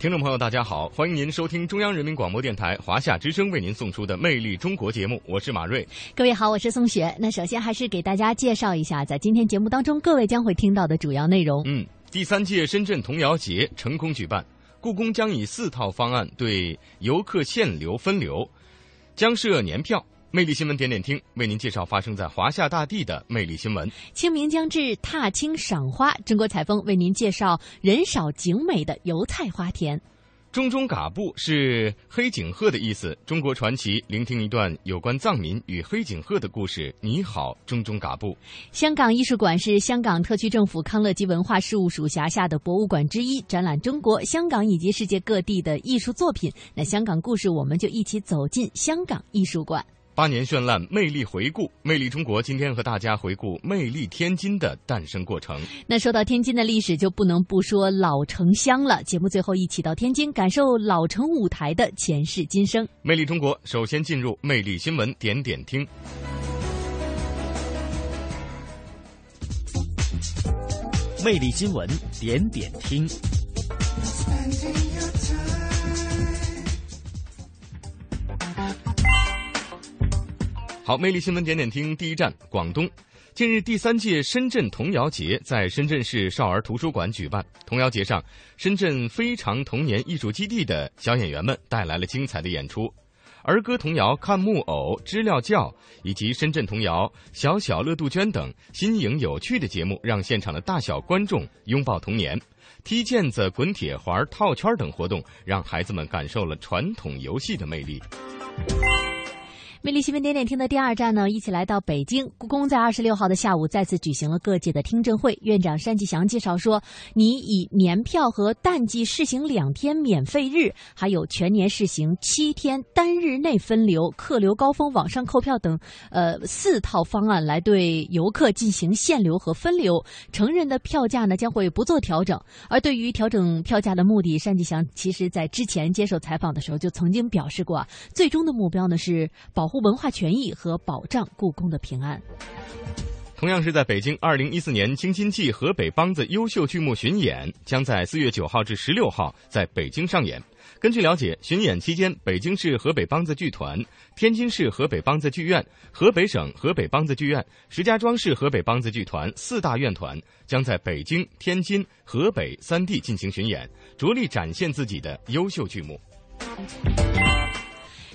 听众朋友，大家好，欢迎您收听中央人民广播电台华夏之声为您送出的《魅力中国》节目，我是马瑞。各位好，我是宋雪。那首先还是给大家介绍一下，在今天节目当中，各位将会听到的主要内容。嗯，第三届深圳童谣节成功举办，故宫将以四套方案对游客限流分流，将设年票。魅力新闻点点听为您介绍发生在华夏大地的魅力新闻。清明将至，踏青赏花。中国采风为您介绍人少景美的油菜花田。中中嘎布是黑颈鹤的意思。中国传奇，聆听一段有关藏民与黑颈鹤的故事。你好，中中嘎布。香港艺术馆是香港特区政府康乐及文化事务署辖下的博物馆之一，展览中国香港以及世界各地的艺术作品。那香港故事，我们就一起走进香港艺术馆。八年绚烂，魅力回顾，魅力中国。今天和大家回顾魅力天津的诞生过程。那说到天津的历史，就不能不说老城乡了。节目最后一起到天津，感受老城舞台的前世今生。魅力中国，首先进入魅力新闻点点听。魅力新闻点点听。好，魅力新闻点点听第一站广东。近日，第三届深圳童谣节在深圳市少儿图书馆举办。童谣节上，深圳非常童年艺术基地的小演员们带来了精彩的演出，儿歌童谣《看木偶》《知了叫》以及深圳童谣《小小乐杜鹃》等新颖有趣的节目，让现场的大小观众拥抱童年。踢毽子、滚铁环、套圈等活动，让孩子们感受了传统游戏的魅力。魅力新闻点点听的第二站呢，一起来到北京故宫，在二十六号的下午再次举行了各界的听证会。院长单霁翔介绍说，拟以年票和淡季试行两天免费日，还有全年试行七天单日内分流、客流高峰网上购票等，呃四套方案来对游客进行限流和分流。成人的票价呢将会不做调整。而对于调整票价的目的，单霁翔其实在之前接受采访的时候就曾经表示过，最终的目标呢是保护文化权益和保障故宫的平安。同样是在北京，二零一四年京津冀河北梆子优秀剧目巡演将在四月九号至十六号在北京上演。根据了解，巡演期间，北京市河北梆子剧团、天津市河北梆子剧院、河北省河北梆子剧院、石家庄市河北梆子剧团四大院团将在北京、天津、河北三地进行巡演，着力展现自己的优秀剧目。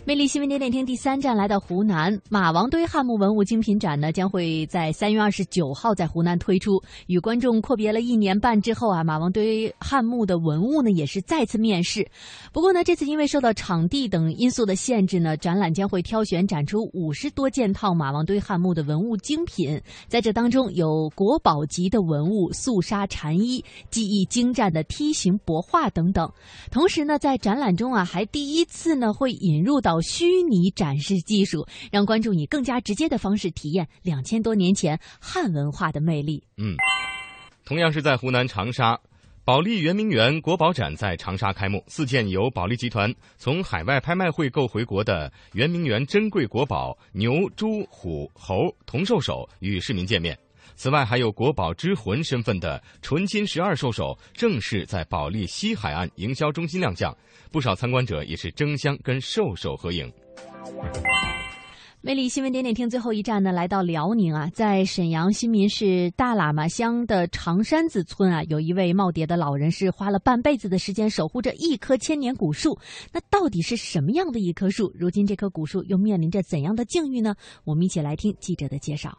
魅力新闻点点听第三站来到湖南马王堆汉墓文物精品展呢，将会在三月二十九号在湖南推出。与观众阔别了一年半之后啊，马王堆汉墓的文物呢也是再次面世。不过呢，这次因为受到场地等因素的限制呢，展览将会挑选展出五十多件套马王堆汉墓的文物精品，在这当中有国宝级的文物素纱禅衣、技艺精湛的梯形帛画等等。同时呢，在展览中啊，还第一次呢会引入到虚拟展示技术，让观众以更加直接的方式体验两千多年前汉文化的魅力。嗯，同样是在湖南长沙，保利圆明园国宝展在长沙开幕，四件由保利集团从海外拍卖会购回国的圆明园珍贵国宝牛、猪、虎、猴、铜兽首与市民见面。此外，还有国宝之魂身份的纯金十二兽首正式在保利西海岸营销中心亮相，不少参观者也是争相跟兽首合影。魅力新闻点点听最后一站呢，来到辽宁啊，在沈阳新民市大喇嘛乡的长山子村啊，有一位耄耋的老人是花了半辈子的时间守护着一棵千年古树。那到底是什么样的一棵树？如今这棵古树又面临着怎样的境遇呢？我们一起来听记者的介绍。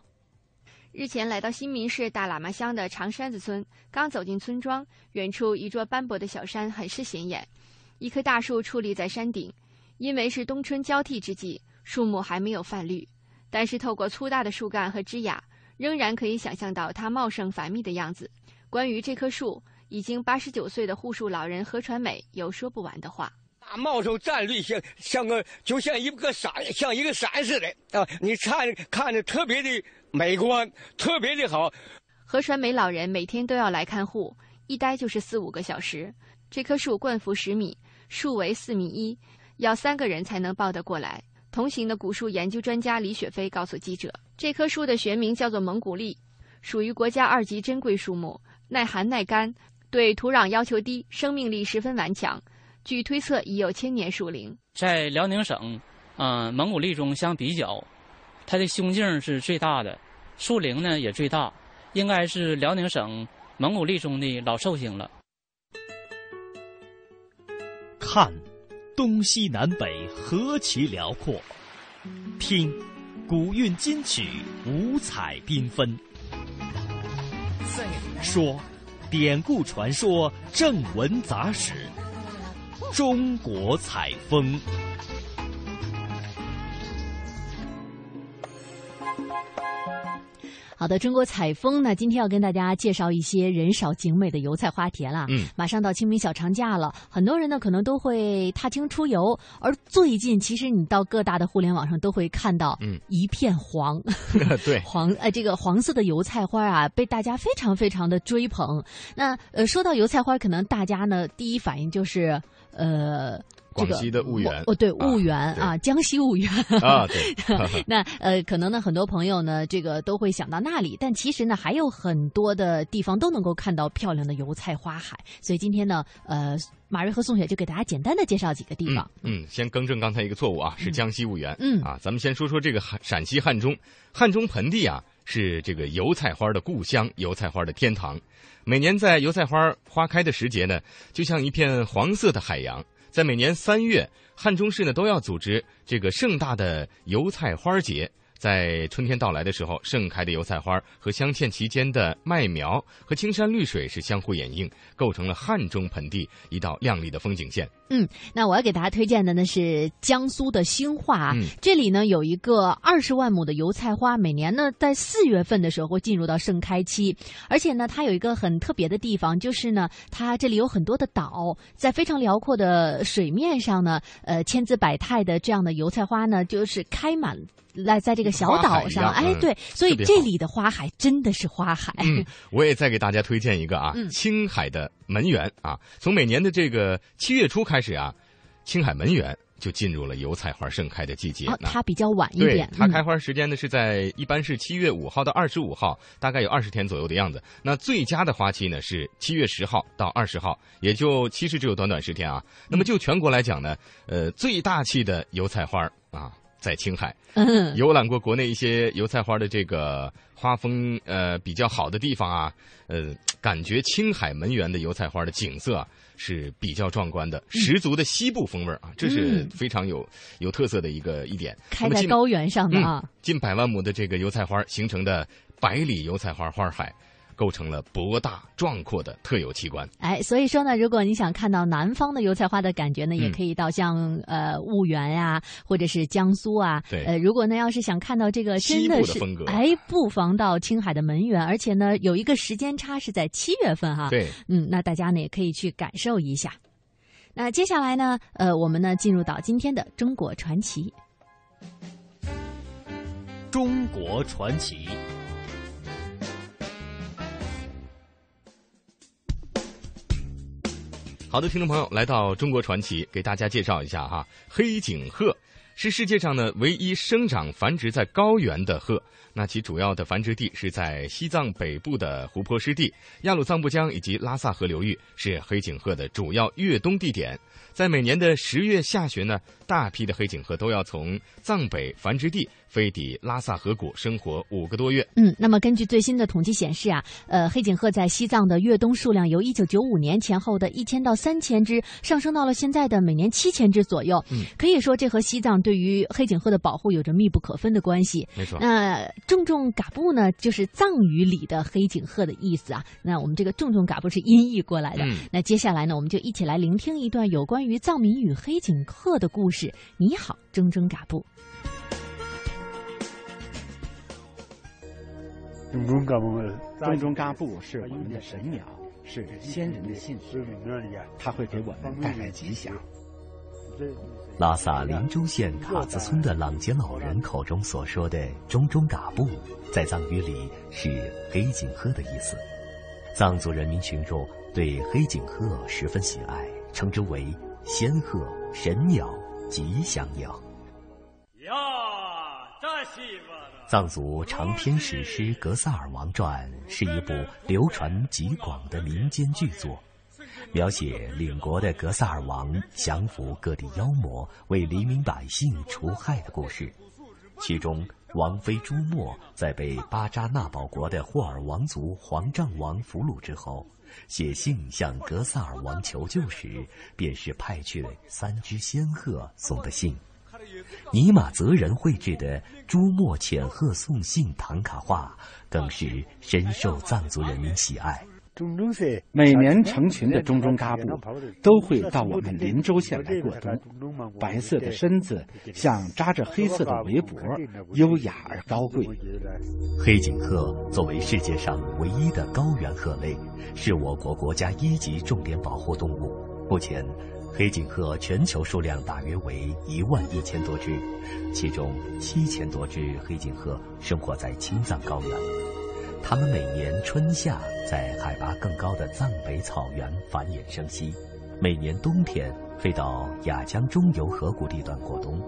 日前来到新民市大喇嘛乡的长山子村，刚走进村庄，远处一座斑驳的小山很是显眼，一棵大树矗立在山顶。因为是冬春交替之际，树木还没有泛绿，但是透过粗大的树干和枝桠，仍然可以想象到它茂盛繁密的样子。关于这棵树，已经八十九岁的护树老人何传美有说不完的话。大茂盛站立像像个就像一个山，像一个山似的啊！你看看着特别的美观，特别的好。何传梅老人每天都要来看护，一待就是四五个小时。这棵树冠幅十米，树围四米一，要三个人才能抱得过来。同行的古树研究专家李雪飞告诉记者，这棵树的学名叫做蒙古栎，属于国家二级珍贵树木，耐寒耐干，对土壤要求低，生命力十分顽强。据推测，已有千年树龄。在辽宁省，嗯，蒙古栎中相比较，它的胸径是最大的，树龄呢也最大，应该是辽宁省蒙古栎中的老寿星了。看，东西南北何其辽阔；听，古韵今曲五彩缤纷。说，典故传说正文杂史。中国采风。好的，中国采风呢，今天要跟大家介绍一些人少景美的油菜花田了。嗯，马上到清明小长假了，很多人呢可能都会踏青出游，而最近其实你到各大的互联网上都会看到，嗯，一片黄，对，黄呃这个黄色的油菜花啊，被大家非常非常的追捧。那呃说到油菜花，可能大家呢第一反应就是呃。广西的婺源哦，对，婺源啊，江西婺源啊，对。那呃，可能呢，很多朋友呢，这个都会想到那里，但其实呢，还有很多的地方都能够看到漂亮的油菜花海。所以今天呢，呃，马瑞和宋雪就给大家简单的介绍几个地方。嗯，先更正刚才一个错误啊，是江西婺源。嗯啊，咱们先说说这个陕陕西汉中，汉中盆地啊，是这个油菜花的故乡，油菜花的天堂。每年在油菜花花开的时节呢，就像一片黄色的海洋。在每年三月，汉中市呢都要组织这个盛大的油菜花节。在春天到来的时候，盛开的油菜花和镶嵌其间的麦苗和青山绿水是相互掩映，构成了汉中盆地一道亮丽的风景线。嗯，那我要给大家推荐的呢是江苏的兴化，嗯、这里呢有一个二十万亩的油菜花，每年呢在四月份的时候会进入到盛开期，而且呢它有一个很特别的地方，就是呢它这里有很多的岛，在非常辽阔的水面上呢，呃千姿百态的这样的油菜花呢就是开满。来，在这个小岛上，哎，对，所以这里的花海真的是花海。嗯，我也再给大家推荐一个啊，青海的门源啊，从每年的这个七月初开始啊，青海门源就进入了油菜花盛开的季节。哦，它比较晚一点。它开花时间呢是在一般是七月五号到二十五号，大概有二十天左右的样子。那最佳的花期呢是七月十号到二十号，也就其实只有短短十天啊。那么就全国来讲呢，呃，最大气的油菜花啊。在青海，游览过国内一些油菜花的这个花风呃比较好的地方啊，呃，感觉青海门源的油菜花的景色是比较壮观的，十足的西部风味啊，这是非常有有特色的一个一点。开在高原上的啊，近百万亩的这个油菜花形成的百里油菜花花海。构成了博大壮阔的特有奇观。哎，所以说呢，如果你想看到南方的油菜花的感觉呢，也可以到像呃婺源呀，或者是江苏啊。对。呃，如果呢要是想看到这个真的是，哎，不妨到青海的门源，而且呢有一个时间差是在七月份哈。对。嗯，那大家呢也可以去感受一下。那接下来呢，呃，我们呢进入到今天的中国传奇。中国传奇。好的，听众朋友，来到中国传奇，给大家介绍一下哈，黑颈鹤是世界上呢唯一生长繁殖在高原的鹤。那其主要的繁殖地是在西藏北部的湖泊湿地，雅鲁藏布江以及拉萨河流域是黑颈鹤的主要越冬地点。在每年的十月下旬呢，大批的黑颈鹤都要从藏北繁殖地飞抵拉萨河谷生活五个多月。嗯，那么根据最新的统计显示啊，呃，黑颈鹤在西藏的越冬数量由一九九五年前后的一千到三千只，上升到了现在的每年七千只左右。嗯，可以说这和西藏对于黑颈鹤的保护有着密不可分的关系。没错。那重重嘎布呢，就是藏语里的黑颈鹤的意思啊。那我们这个重重嘎布是音译过来的。嗯。那接下来呢，我们就一起来聆听一段有关于藏民与黑颈鹤的故事。你好，铮铮嘎布。中中嘎布是我们的神鸟，是先人的信使，它会给我们带来吉祥。拉萨林州县卡子村的朗杰老人口中所说的“中中嘎布”，在藏语里是黑颈鹤的意思。藏族人民群众对黑颈鹤十分喜爱，称之为仙鹤、神鸟、吉祥鸟。呀，这是藏族长篇史诗《格萨尔王传》是一部流传极广的民间巨作。描写领国的格萨尔王降服各地妖魔，为黎民百姓除害的故事。其中，王妃朱墨在被巴扎纳保国的霍尔王族黄帐王俘虏之后，写信向格萨尔王求救时，便是派去了三只仙鹤送的信。尼玛泽人绘制的朱墨浅褐送信唐卡画，更是深受藏族人民喜爱。每年成群的中中嘎布都会到我们林州县来过冬。白色的身子像扎着黑色的围脖，优雅而高贵。黑颈鹤作为世界上唯一的高原鹤类，是我国国家一级重点保护动物。目前，黑颈鹤全球数量大约为一万一千多只，其中七千多只黑颈鹤生活在青藏高原。它们每年春夏在海拔更高的藏北草原繁衍生息，每年冬天飞到雅江中游河谷地段过冬。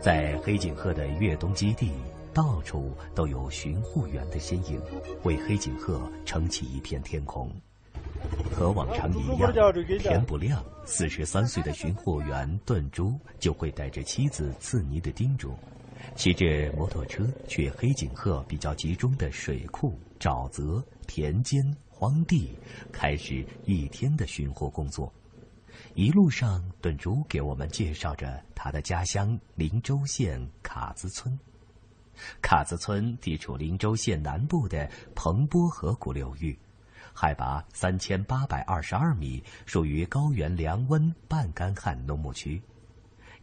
在黑颈鹤的越冬基地，到处都有巡护员的身影，为黑颈鹤撑起一片天空。和往常一样，天不亮，四十三岁的巡护员段珠就会带着妻子次尼的叮嘱。骑着摩托车去黑颈鹤比较集中的水库、沼泽、田间、荒地，开始一天的巡护工作。一路上，顿珠给我们介绍着他的家乡林州县卡子村。卡子村地处林州县南部的彭波河谷流域，海拔三千八百二十二米，属于高原凉温半干旱农牧区。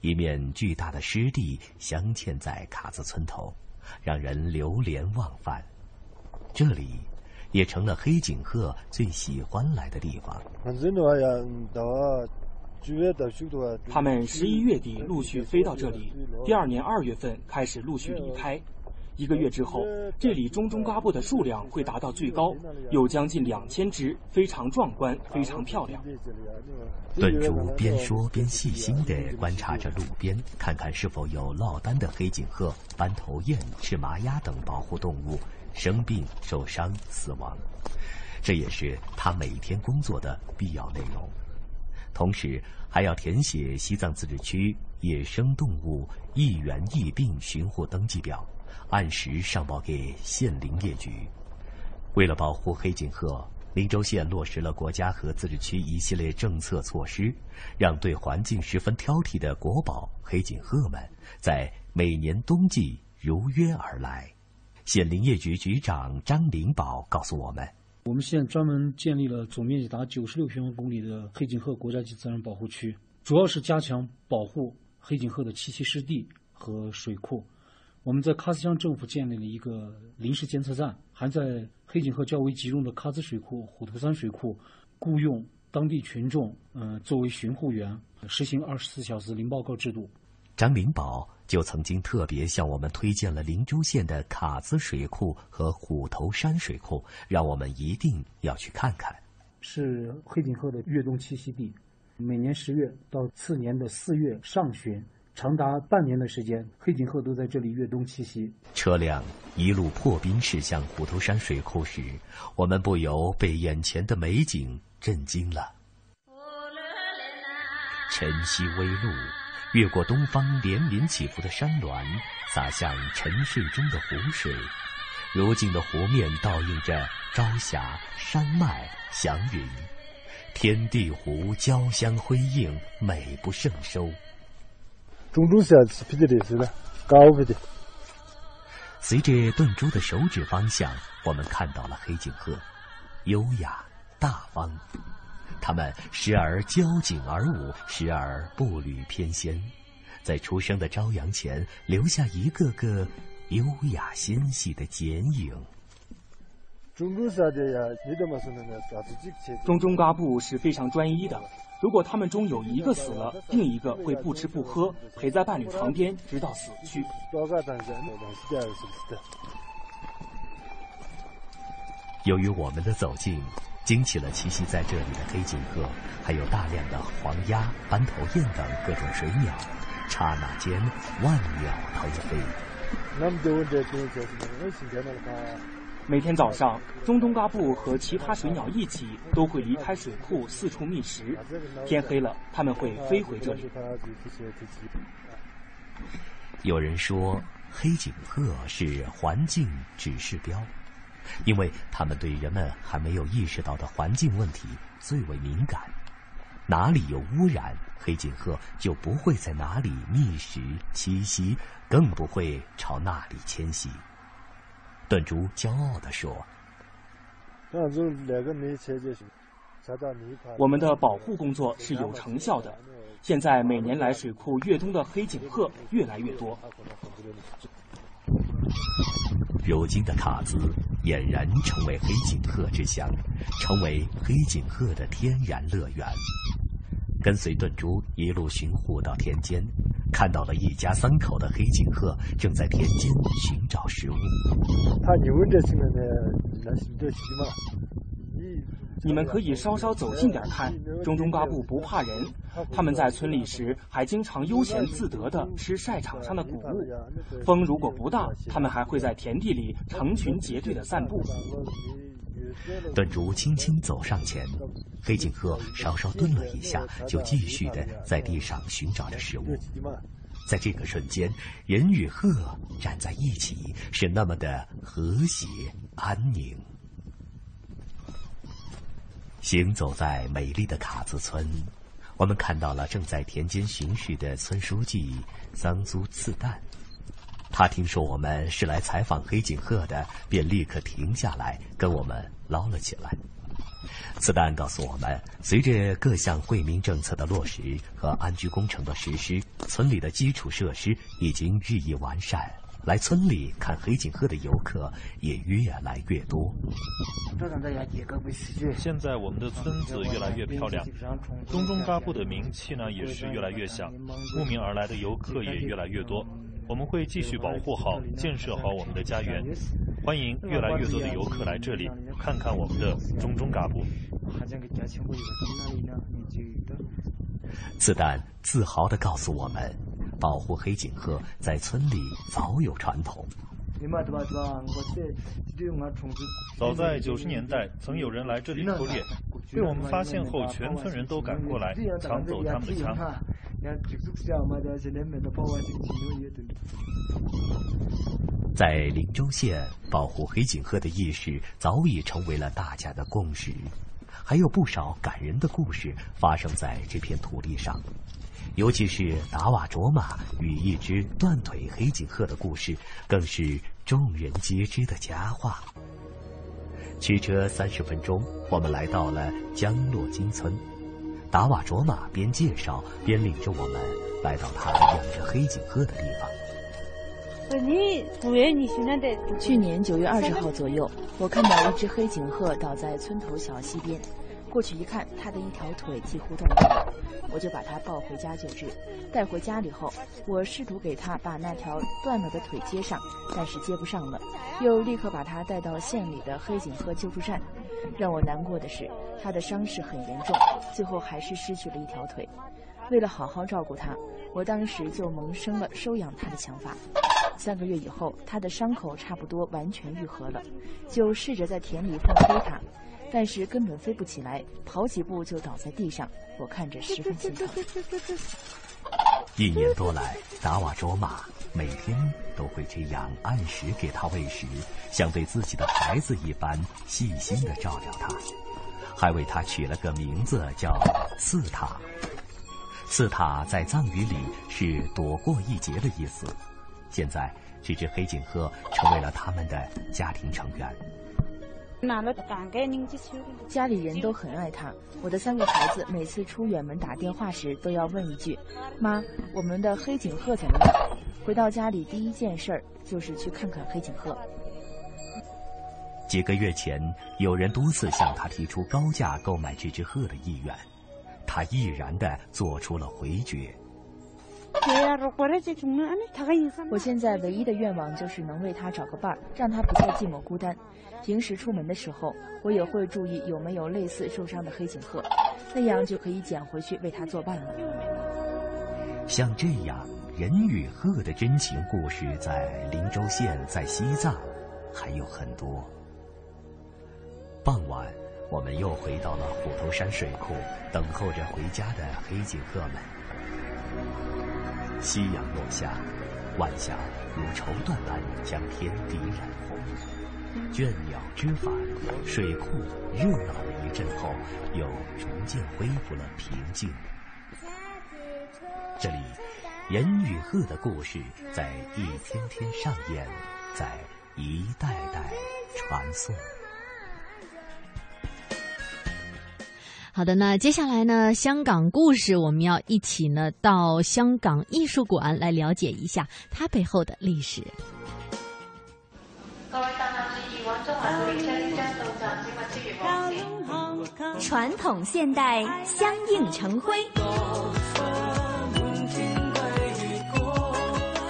一面巨大的湿地镶嵌在卡子村头，让人流连忘返。这里也成了黑颈鹤最喜欢来的地方。他们十一月底陆续飞到这里，第二年二月份开始陆续离开。一个月之后，这里中中嘎布的数量会达到最高，有将近两千只，非常壮观，非常漂亮。顿珠边说边细心地观察着路边，看看是否有落单的黑颈鹤、斑头雁、赤麻鸭等保护动物生病、受伤、死亡。这也是他每天工作的必要内容。同时，还要填写西藏自治区野生动物疫源疫病巡护登记表。按时上报给县林业局。为了保护黑颈鹤，林州县落实了国家和自治区一系列政策措施，让对环境十分挑剔的国宝黑颈鹤们在每年冬季如约而来。县林业局局长张林宝告诉我们：“我们县专门建立了总面积达九十六平方公里的黑颈鹤国家级自然保护区，主要是加强保护黑颈鹤的栖息湿地和水库。”我们在喀斯乡政府建立了一个临时监测站，还在黑颈鹤较为集中的喀兹水库、虎头山水库雇佣当地群众，嗯，作为巡护员，实行二十四小时零报告制度。张明宝就曾经特别向我们推荐了林州县的卡兹水库和虎头山水库，让我们一定要去看看。是黑颈鹤的越冬栖息地，每年十月到次年的四月上旬。长达半年的时间，黑颈鹤都在这里越冬栖息。车辆一路破冰驶向虎头山水库时，我们不由被眼前的美景震惊了。晨曦微露，越过东方连绵起伏的山峦，洒向沉睡中的湖水。如镜的湖面倒映着朝霞、山脉、祥云，天地湖交相辉映，美不胜收。中中是是皮的是的，高皮的。随着顿珠的手指方向，我们看到了黑颈鹤，优雅大方。它们时而交颈而舞，时而步履翩跹，在初升的朝阳前留下一个个优雅纤细的剪影。中中嘎布是非常专一的。如果他们中有一个死了，另一个会不吃不喝陪在伴侣旁边，直到死去。由于我们的走近，惊起了栖息在这里的黑颈鹤，还有大量的黄鸭、斑头雁等各种水鸟，刹那间万鸟腾飞。每天早上，中东嘎布和其他水鸟一起都会离开水库四处觅食。天黑了，他们会飞回这里。有人说，黑颈鹤是环境指示标，因为它们对人们还没有意识到的环境问题最为敏感。哪里有污染，黑颈鹤就不会在哪里觅食栖息，更不会朝那里迁徙。段竹骄傲地说：“我们的保护工作是有成效的。现在每年来水库越冬的黑颈鹤越来越多。如今的卡兹俨然成为黑颈鹤之乡，成为黑颈鹤的天然乐园。”跟随顿珠一路巡护到田间，看到了一家三口的黑颈鹤正在田间寻找食物。你们可以稍稍走近点看，中中巴布不怕人。他们在村里时还经常悠闲自得地吃晒场上的谷物。风如果不大，他们还会在田地里成群结队地散步。段竹轻轻走上前，黑颈鹤稍稍顿了一下，就继续的在地上寻找着食物。在这个瞬间，人与鹤站在一起，是那么的和谐安宁。行走在美丽的卡子村，我们看到了正在田间巡视的村书记桑租次旦。他听说我们是来采访黑颈鹤的，便立刻停下来跟我们捞了起来。此旦告诉我们，随着各项惠民政策的落实和安居工程的实施，村里的基础设施已经日益完善，来村里看黑颈鹤的游客也越来越多。现在我们的村子越来越漂亮，东中嘎布的名气呢也是越来越响，慕名而来的游客也越来越多。我们会继续保护好、建设好我们的家园，欢迎越来越多的游客来这里看看我们的中中嘎布。子弹自豪地告诉我们，保护黑颈鹤在村里早有传统。早在九十年代，曾有人来这里偷猎，被我们发现后，全村人都赶过来抢走他们的枪。在林州县，保护黑颈鹤的意识早已成为了大家的共识，还有不少感人的故事发生在这片土地上，尤其是达瓦卓玛与一只断腿黑颈鹤的故事，更是众人皆知的佳话。驱车三十分钟，我们来到了江洛金村。达瓦卓玛边介绍边领着我们来到他养着黑颈鹤的地方。去年九月二十号左右，我看到一只黑颈鹤倒在村头小溪边，过去一看，他的一条腿几乎断了，我就把他抱回家救治。带回家里后，我试图给他把那条断了的腿接上，但是接不上了，又立刻把他带到县里的黑颈鹤救助站。让我难过的是，他的伤势很严重，最后还是失去了一条腿。为了好好照顾他，我当时就萌生了收养他的想法。三个月以后，他的伤口差不多完全愈合了，就试着在田里放飞它，但是根本飞不起来，跑几步就倒在地上。我看着十分心疼。一年多来，达瓦卓玛每天都会这样按时给它喂食，像对自己的孩子一般细心的照料它，还为它取了个名字叫刺塔。刺塔在藏语里是躲过一劫的意思。现在，这只黑颈鹤成为了他们的家庭成员。家里人都很爱他。我的三个孩子每次出远门打电话时，都要问一句：“妈，我们的黑颈鹤在哪？”回到家里第一件事儿就是去看看黑颈鹤。几个月前，有人多次向他提出高价购买这只鹤的意愿，他毅然地做出了回绝。我现在唯一的愿望就是能为他找个伴儿，让他不再寂寞孤单。平时出门的时候，我也会注意有没有类似受伤的黑颈鹤，那样就可以捡回去为他作伴了。像这样人与鹤的真情故事，在林州县，在西藏，还有很多。傍晚，我们又回到了虎头山水库，等候着回家的黑颈鹤们。夕阳落下，晚霞如绸缎般将天地染红。倦鸟知返，水库热闹了一阵后，又逐渐恢复了平静。这里，人与鹤的故事在一天天上演，在一代代传颂。好的，那接下来呢？香港故事，我们要一起呢到香港艺术馆来了解一下它背后的历史。传统现代相映成辉，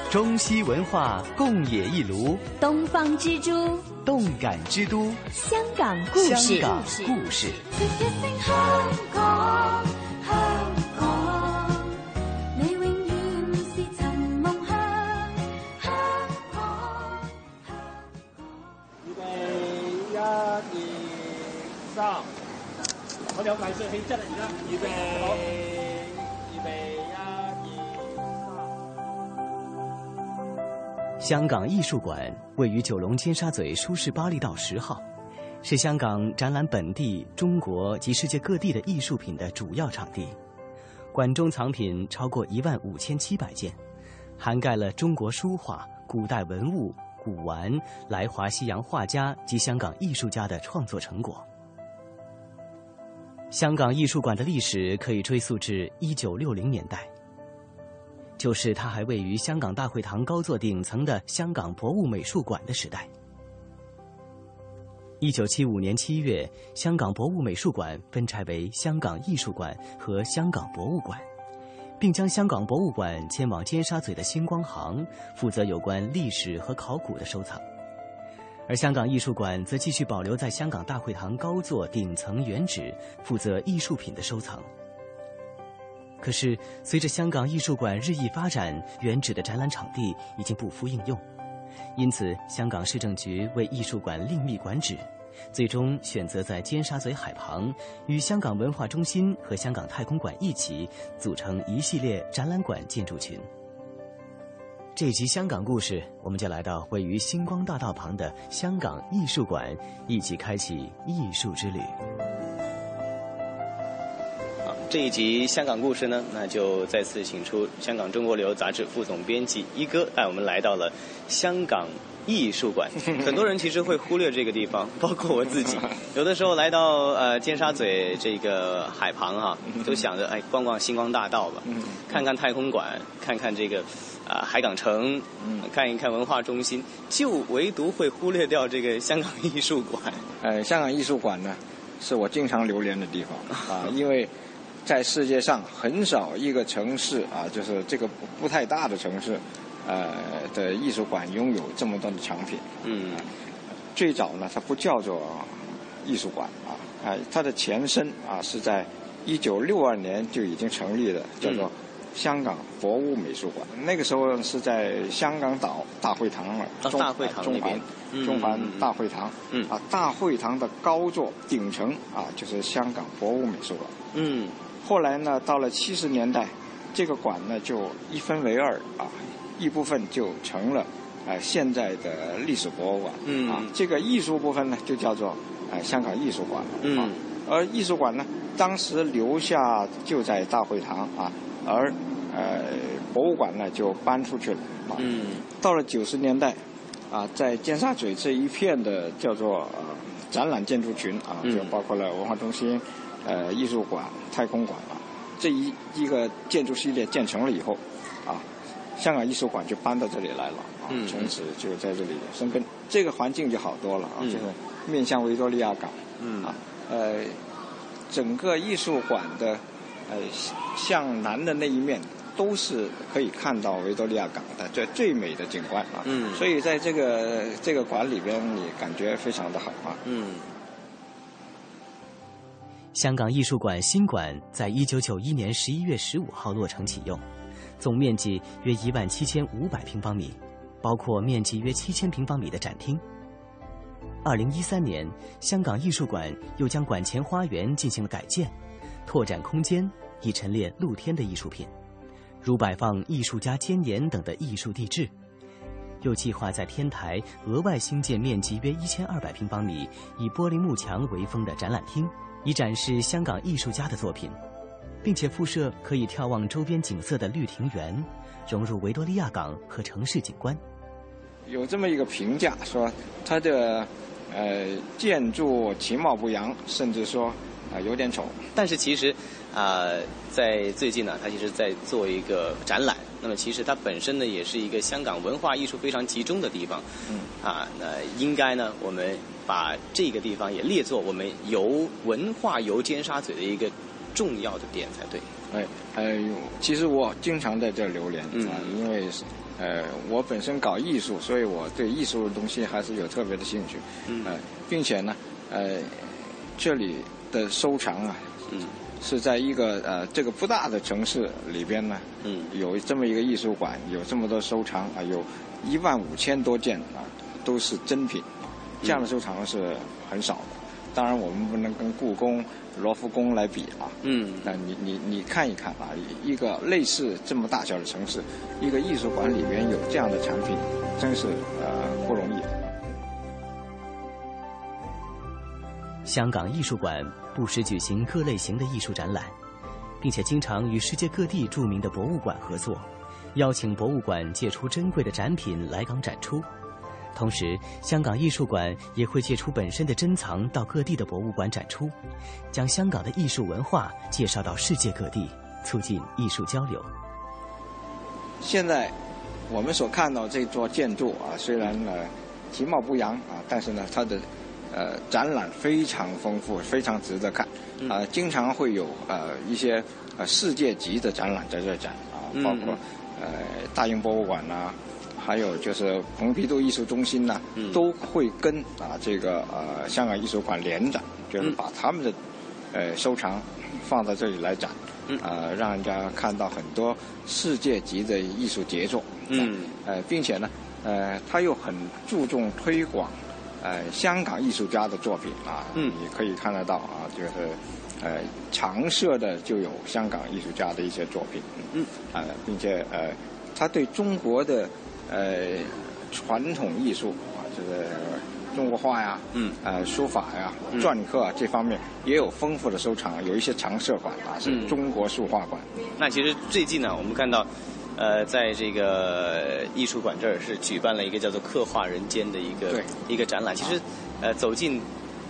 中西文化共冶一炉，东方之珠，动感之都，香港故事，香港故事。预备，一、二、三，我哋有藝術氣質啦！而家預備，香港艺术馆位于九龙尖沙咀舒适巴利道十号，是香港展览本地、中国及世界各地的艺术品的主要场地。馆中藏品超过一万五千七百件，涵盖了中国书画、古代文物。古玩、来华西洋画家及香港艺术家的创作成果。香港艺术馆的历史可以追溯至一九六零年代，就是它还位于香港大会堂高座顶层的香港博物美术馆的时代。一九七五年七月，香港博物美术馆分拆为香港艺术馆和香港博物馆。并将香港博物馆迁往尖沙咀的星光行，负责有关历史和考古的收藏；而香港艺术馆则继续保留在香港大会堂高座顶层原址，负责艺术品的收藏。可是，随着香港艺术馆日益发展，原址的展览场地已经不敷应用，因此香港市政局为艺术馆另觅馆址。最终选择在尖沙咀海旁，与香港文化中心和香港太空馆一起组成一系列展览馆建筑群。这集香港故事，我们就来到位于星光大道旁的香港艺术馆，一起开启艺术之旅。好，这一集香港故事呢，那就再次请出香港中国旅游杂志副总编辑一哥，带我们来到了香港。艺术馆，很多人其实会忽略这个地方，包括我自己。有的时候来到呃尖沙咀这个海旁哈，都想着哎逛逛星光大道吧，看看太空馆，看看这个啊海港城，看一看文化中心，就唯独会忽略掉这个香港艺术馆。呃，香港艺术馆呢，是我经常流连的地方啊，因为在世界上很少一个城市啊，就是这个不太大的城市。呃的艺术馆拥有这么多的藏品。嗯，最早呢，它不叫做艺术馆啊，啊，它的前身啊是在一九六二年就已经成立的，叫做香港博物美术馆。那个时候是在香港岛大会堂了，大会堂中环，中环大会堂。嗯，啊，大会堂的高座顶层啊，就是香港博物美术馆。嗯，后来呢，到了七十年代，这个馆呢就一分为二啊。一部分就成了，呃，现在的历史博物馆。嗯。啊，这个艺术部分呢，就叫做呃香港艺术馆。嗯。而艺术馆呢，当时留下就在大会堂啊，而呃博物馆呢就搬出去了。嗯。到了九十年代，啊，在尖沙咀这一片的叫做呃展览建筑群啊，就包括了文化中心、呃艺术馆、太空馆啊，这一一个建筑系列建成了以后，啊。香港艺术馆就搬到这里来了，啊，从此就在这里生根。这个环境就好多了啊，就是面向维多利亚港，嗯啊，呃，整个艺术馆的呃向南的那一面都是可以看到维多利亚港的最最美的景观啊，嗯所以在这个这个馆里边，你感觉非常的好啊，嗯。香港艺术馆新馆在一九九一年十一月十五号落成启用，总面积约一万七千五百平方米，包括面积约七千平方米的展厅。二零一三年，香港艺术馆又将馆前花园进行了改建，拓展空间，以陈列露天的艺术品，如摆放艺术家箴言等的艺术地质。又计划在天台额外兴建面积约一千二百平方米、以玻璃幕墙为封的展览厅。以展示香港艺术家的作品，并且附设可以眺望周边景色的绿庭园，融入维多利亚港和城市景观。有这么一个评价说，它的呃建筑其貌不扬，甚至说啊、呃、有点丑。但是其实啊、呃，在最近呢，它其实在做一个展览。那么其实它本身呢，也是一个香港文化艺术非常集中的地方。嗯啊，那应该呢，我们把这个地方也列作我们游文化游尖沙咀的一个重要的点才对。哎，哎呦，其实我经常在这儿流连嗯啊，因为呃，我本身搞艺术，所以我对艺术的东西还是有特别的兴趣。嗯呃，并且呢，呃，这里的收藏啊，嗯，是在一个呃这个不大的城市里边呢，嗯，有这么一个艺术馆，有这么多收藏啊，有一万五千多件啊，都是珍品，这样的收藏是很少的。当然，我们不能跟故宫、罗浮宫来比啊。嗯，那你你你看一看啊，一个类似这么大小的城市，一个艺术馆里面有这样的产品，真是呃不容易。香港艺术馆不时举行各类型的艺术展览，并且经常与世界各地著名的博物馆合作，邀请博物馆借出珍贵的展品来港展出。同时，香港艺术馆也会借出本身的珍藏到各地的博物馆展出，将香港的艺术文化介绍到世界各地，促进艺术交流。现在我们所看到这座建筑啊，虽然呢其貌不扬啊，但是呢它的呃展览非常丰富，非常值得看。啊，经常会有呃一些呃世界级的展览在这展啊，包括呃大英博物馆呐、还有就是蓬皮杜艺术中心呐、都会跟啊这个呃香港艺术馆联展，就是把他们的呃收藏放到这里来展，呃让人家看到很多世界级的艺术杰作，嗯，呃并且呢呃他又很注重推广呃香港艺术家的作品啊，嗯，你可以看得到啊，就是呃常设的就有香港艺术家的一些作品，嗯，啊、并且呃他对中国的呃传统艺术啊，这个中国画呀，嗯，呃书法呀、嗯篆刻啊这方面也有丰富的收藏，有一些常设馆啊是嗯中国书画馆。那其实最近呢，我们看到，呃，在这个艺术馆这儿是举办了一个叫做“刻画人间”的一个对一个展览。其实，呃，走进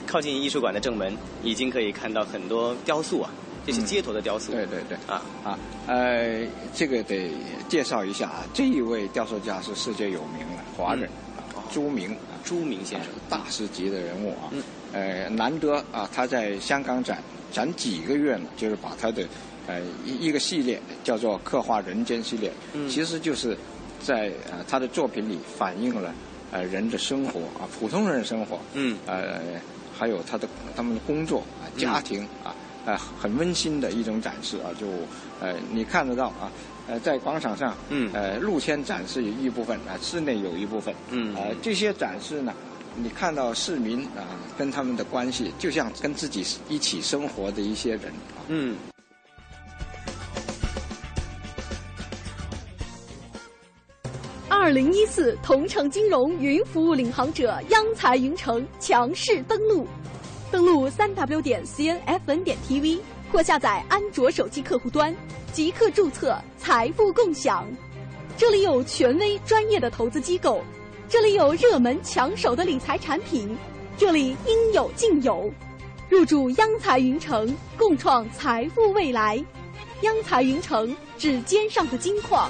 靠近艺术馆的正门，已经可以看到很多雕塑啊，这些街头的雕塑。对对对。啊。啊，呃，这个得介绍一下啊，这一位雕塑家是世界有名的华人，啊朱明，嗯朱明先生，大师级的人物啊，嗯。呃，难得啊，他在香港展展几个月呢，就是把他的呃一一个系列叫做“刻画人间”系列，嗯。其实就是在呃他的作品里反映了呃人的生活啊，普通人的生活，嗯，呃，还有他的他们的工作啊、家庭啊，呃，很温馨的一种展示啊，就呃你看得到啊。呃，在广场上，嗯，呃，露天展示有一部分啊、室内有一部分，嗯呃，这些展示呢，你看到市民啊、跟他们的关系，就像跟自己一起生活的一些人啊，嗯。二零一四同城金融云服务领航者央财云城强势登陆，登录三 w 点 cnfn 点 tv 或下载安卓手机客户端，即刻注册财富共享。这里有权威专业的投资机构，这里有热门抢手的理财产品，这里应有尽有。入驻央财云城，共创财富未来。央财云城，指尖上的金矿。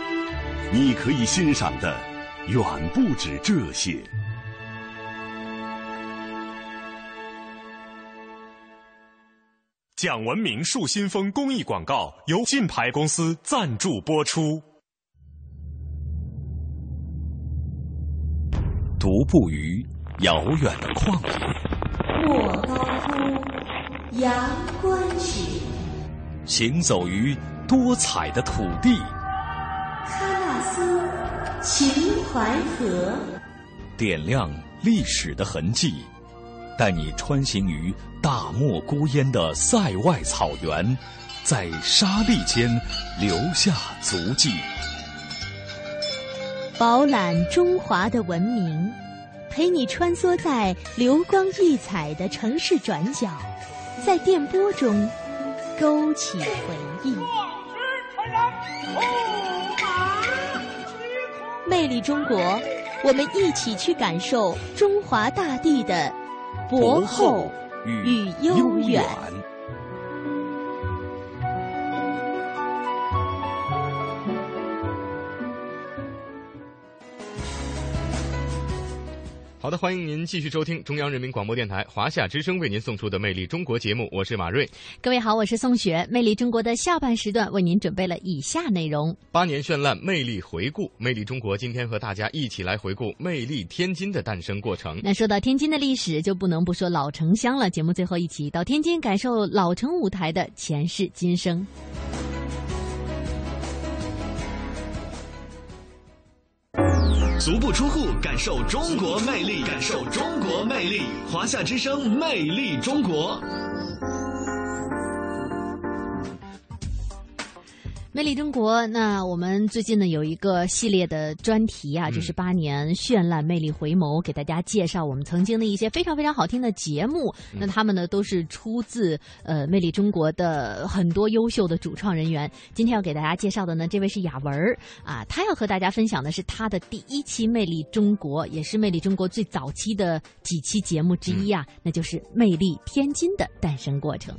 你可以欣赏的远不止这些。讲文明树新风公益广告由晋牌公司赞助播出。独步于遥远的旷野，莫高窟阳关曲，行走于多彩的土地。秦淮河，点亮历史的痕迹，带你穿行于大漠孤烟的塞外草原，在沙砾间留下足迹，饱览中华的文明，陪你穿梭在流光溢彩的城市转角，在电波中勾起回忆。魅力中国，我们一起去感受中华大地的博厚与悠远。好的，欢迎您继续收听中央人民广播电台华夏之声为您送出的《魅力中国》节目，我是马瑞。各位好，我是宋雪。《魅力中国》的下半时段为您准备了以下内容：八年绚烂，魅力回顾。《魅力中国》今天和大家一起来回顾魅力天津的诞生过程。那说到天津的历史，就不能不说老城乡了。节目最后一起到天津感受老城舞台的前世今生。足不出户，感受中国魅力，感受中国魅力。华夏之声，魅力中国。魅力中国，那我们最近呢有一个系列的专题啊，就是八年绚烂魅力回眸，给大家介绍我们曾经的一些非常非常好听的节目。那他们呢都是出自呃魅力中国的很多优秀的主创人员。今天要给大家介绍的呢，这位是雅文儿啊，他要和大家分享的是他的第一期魅力中国，也是魅力中国最早期的几期节目之一啊，那就是魅力天津的诞生过程。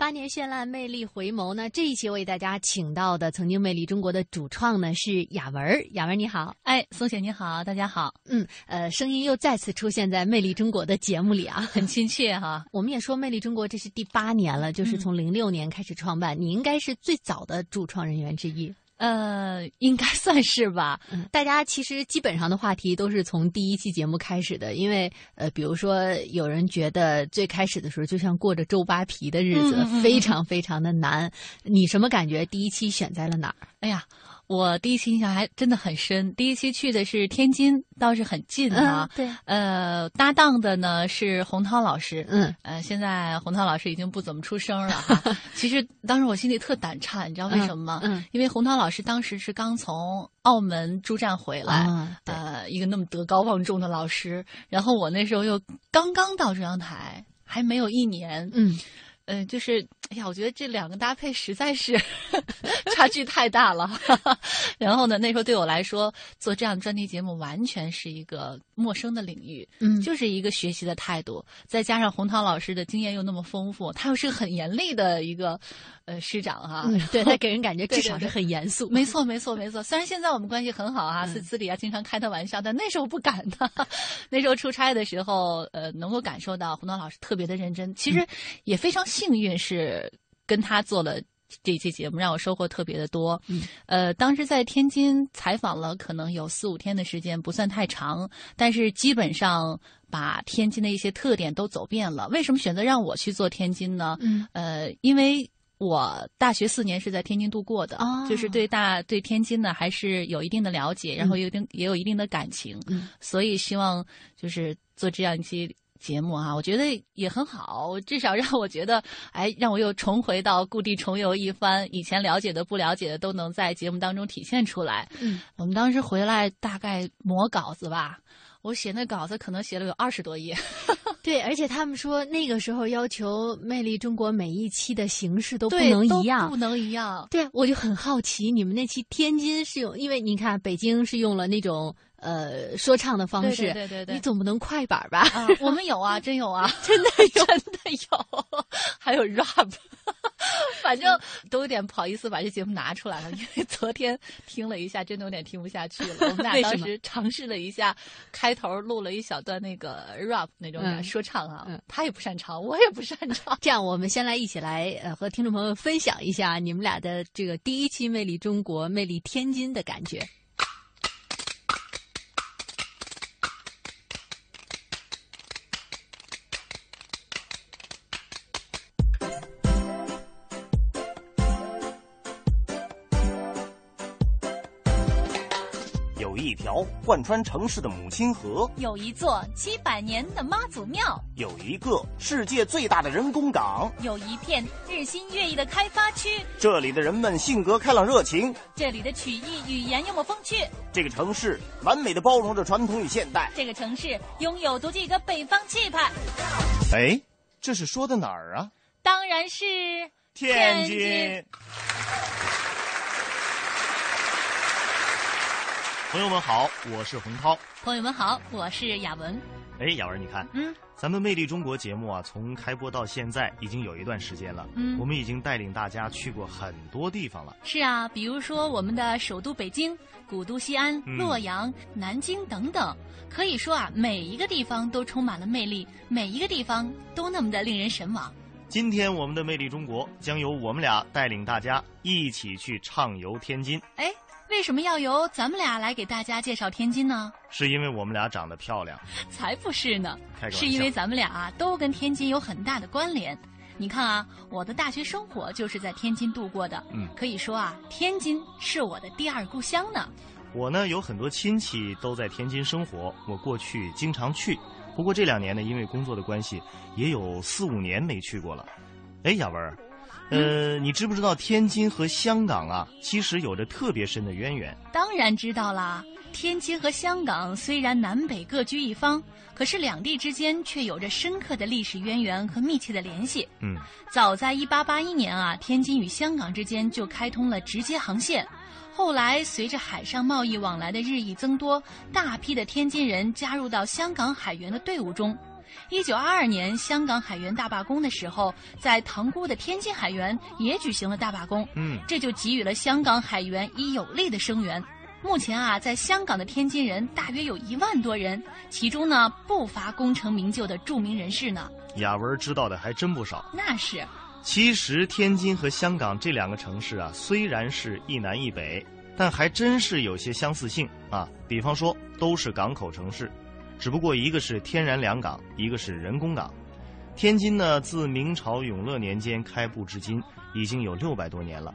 八年绚烂，魅力回眸呢？这一期为大家请到的曾经魅力中国的主创呢是雅文儿。雅文儿你好，哎，宋雪你好，大家好。嗯，呃，声音又再次出现在魅力中国的节目里啊，很亲切哈。我们也说魅力中国这是第八年了，就是从零六年开始创办，你应该是最早的主创人员之一。呃，应该算是吧。大家其实基本上的话题都是从第一期节目开始的，因为呃，比如说有人觉得最开始的时候就像过着周扒皮的日子，非常非常的难。你什么感觉？第一期选在了哪儿？哎呀。我第一期印象还真的很深，第一期去的是天津，倒是很近啊。对，呃，搭档的呢是洪涛老师。嗯，呃，现在洪涛老师已经不怎么出声了哈。其实当时我心里特胆颤，你知道为什么吗？嗯，因为洪涛老师当时是刚从澳门驻站回来，嗯呃，一个那么德高望重的老师，然后我那时候又刚刚到中央台，还没有一年。嗯。嗯，就是哎呀，我觉得这两个搭配实在是 差距太大了。然后呢，那时候对我来说，做这样专题节目完全是一个陌生的领域，嗯，就是一个学习的态度。再加上洪涛老师的经验又那么丰富，他又是个很严厉的一个呃师长哈，对 他给人感觉至少是很严肃。没错，没错，没错。虽然现在我们关系很好啊，私私底下经常开他玩笑，但那时候不敢的。那时候出差的时候，呃，能够感受到洪涛老师特别的认真，其实也非常。幸运是跟他做了这期节目，让我收获特别的多。嗯，呃，当时在天津采访了，可能有四五天的时间，不算太长，但是基本上把天津的一些特点都走遍了。为什么选择让我去做天津呢？嗯，呃，因为我大学四年是在天津度过的，就是对大对天津呢还是有一定的了解，然后有一定也有一定的感情，嗯，所以希望就是做这样一期。节目啊，我觉得也很好，至少让我觉得，哎，让我又重回到故地重游一番，以前了解的、不了解的都能在节目当中体现出来。嗯，我们当时回来大概磨稿子吧，我写那稿子可能写了有二十多页。对，而且他们说那个时候要求《魅力中国》每一期的形式都不能一样，不能一样。对，我就很好奇，你们那期天津是用，因为你看北京是用了那种呃说唱的方式，对对对对对你总不能快板吧？啊，我们有啊，真有啊，真的有，真的有，还有 rap，反正都有点不好意思把这节目拿出来了，因为昨天听了一下，真的有点听不下去了。我们俩当时尝试了一下，开头录了一小段那个 rap 那种说唱啊，嗯他也不擅长，我也不擅长。这样，我们先来一起来呃和听众朋友分享一下你们俩的这个第一期《魅力中国》《魅力天津》的感觉。一条贯穿城市的母亲河，有一座七百年的妈祖庙，有一个世界最大的人工港。有一片日新月异的开发区。这里的人们性格开朗热情，这里的曲艺语言幽默风趣。这个城市完美的包容着传统与现代。这个城市拥有独具一个北方气派。哎，这是说的哪儿啊？当然是天津。津。朋友们好，我是洪涛。朋友们好，我是雅文。哎，雅文，你看，嗯，咱们《魅力中国》节目啊，从开播到现在已经有一段时间了。嗯我们已经带领大家去过很多地方了。是啊，比如说我们的首都北京、古都西安、嗯洛阳、南京等等，可以说啊，每一个地方都充满了魅力，每一个地方都那么的令人神往。今天我们的《魅力中国》将由我们俩带领大家一起去畅游天津，哎，为什么要由咱们俩来给大家介绍天津呢？是因为我们俩长得漂亮。才不是呢是因为咱们俩啊都跟天津有很大的关联。你看啊，我的大学生活就是在天津度过的，嗯可以说啊，天津是我的第二故乡呢。我呢有很多亲戚都在天津生活，我过去经常去。不过这两年呢，因为工作的关系，也有四五年没去过了。哎，雅文儿，呃，你知不知道天津和香港啊，其实有着特别深的渊源？当然知道啦，天津和香港虽然南北各居一方，可是两地之间却有着深刻的历史渊源和密切的联系。嗯，早在1881年啊，天津与香港之间就开通了直接航线。后来，随着海上贸易往来的日益增多，大批的天津人加入到香港海员的队伍中。一九二二年，香港海员大罢工的时候，在塘沽的天津海员也举行了大罢工。嗯这就给予了香港海员以有力的声援。目前啊，在香港的天津人大约有一万多人，其中呢不乏功成名就的著名人士呢。雅文知道的还真不少。那是，其实天津和香港这两个城市啊，虽然是一南一北，但还真是有些相似性啊。比方说，都是港口城市，只不过一个是天然良港，一个是人工港。天津呢，自明朝永乐年间开埠至今，已经有六百多年了。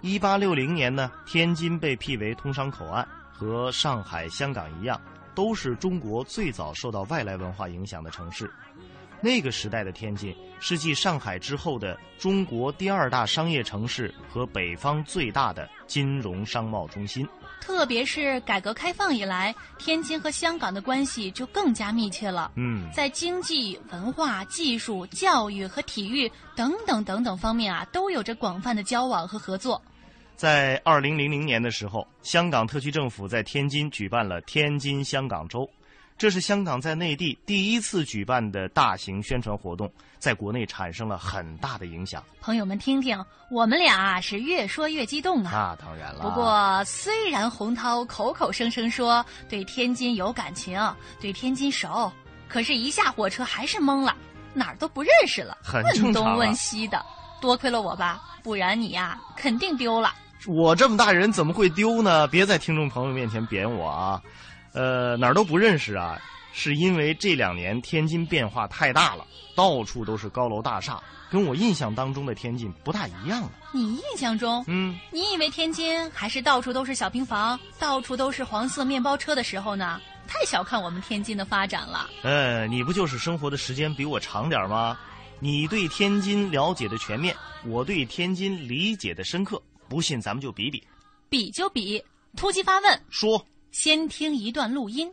一八六零年呢，天津被辟为通商口岸，和上海、香港一样，都是中国最早受到外来文化影响的城市。那个时代的天津是继上海之后的中国第二大商业城市和北方最大的金融商贸中心。特别是改革开放以来，天津和香港的关系就更加密切了。嗯，在经济、文化、技术、教育和体育等等等等方面啊，都有着广泛的交往和合作。在二零零零年的时候，香港特区政府在天津举办了天津香港周，这是香港在内地第一次举办的大型宣传活动，在国内产生了很大的影响。朋友们听听，我们俩啊是越说越激动啊。那当然了。不过，虽然洪涛口口声声说对天津有感情，对天津熟，可是，一下火车还是懵了，哪儿都不认识了，很问东问西的。多亏了我吧，不然你呀肯定丢了。我这么大人怎么会丢呢？别在听众朋友面前贬我啊！呃，哪儿都不认识啊，是因为这两年天津变化太大了，到处都是高楼大厦，跟我印象当中的天津不大一样了。你印象中，嗯，你以为天津还是到处都是小平房，到处都是黄色面包车的时候呢？太小看我们天津的发展了。呃，你不就是生活的时间比我长点吗？你对天津了解的全面，我对天津理解的深刻。不信，咱们就比比。比就比，突击发问。说。先听一段录音。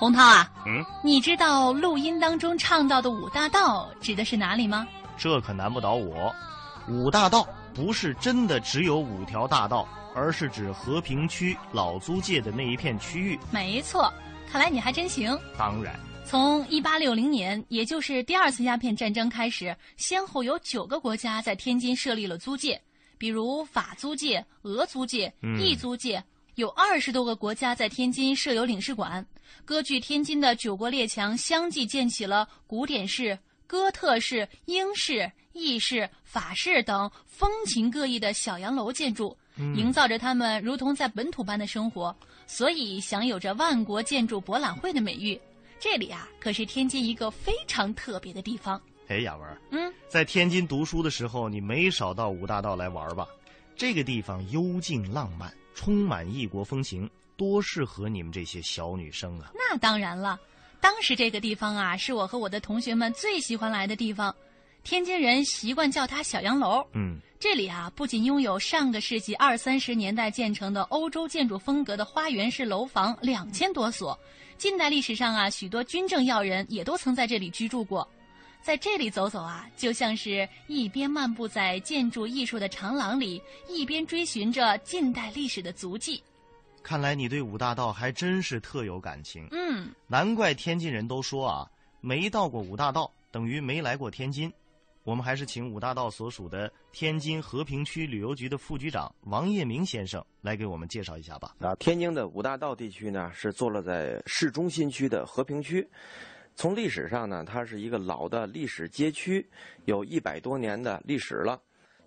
洪涛啊，嗯，你知道录音当中唱到的五大道指的是哪里吗？这可难不倒我。五大道不是真的只有五条大道，而是指和平区老租界的那一片区域。没错，看来你还真行。当然，从一八六零年，也就是第二次鸦片战争开始，先后有九个国家在天津设立了租界，比如法租界、俄租界、意租界。有二十多个国家在天津设有领事馆，割据天津的九国列强相继建起了古典式、哥特式、英式、意式、法式等风情各异的小洋楼建筑，营造着他们如同在本土般的生活，所以享有着万国建筑博览会的美誉。这里啊，可是天津一个非常特别的地方。哎，雅文，嗯，在天津读书的时候，你没少到五大道来玩吧？这个地方幽静浪漫。充满异国风情，多适合你们这些小女生啊！那当然了，当时这个地方啊，是我和我的同学们最喜欢来的地方。天津人习惯叫它小洋楼。嗯，这里啊，不仅拥有上个世纪二三十年代建成的欧洲建筑风格的花园式楼房两千多所，近代历史上啊，许多军政要人也都曾在这里居住过。在这里走走啊，就像是一边漫步在建筑艺术的长廊里，一边追寻着近代历史的足迹。看来你对五大道还真是特有感情。嗯，难怪天津人都说啊，没到过五大道等于没来过天津。我们还是请五大道所属的天津和平区旅游局的副局长王业明先生来给我们介绍一下吧。啊，天津的五大道地区呢，是坐落在市中心区的和平区。从历史上呢，它是一个老的历史街区，有一百多年的历史了。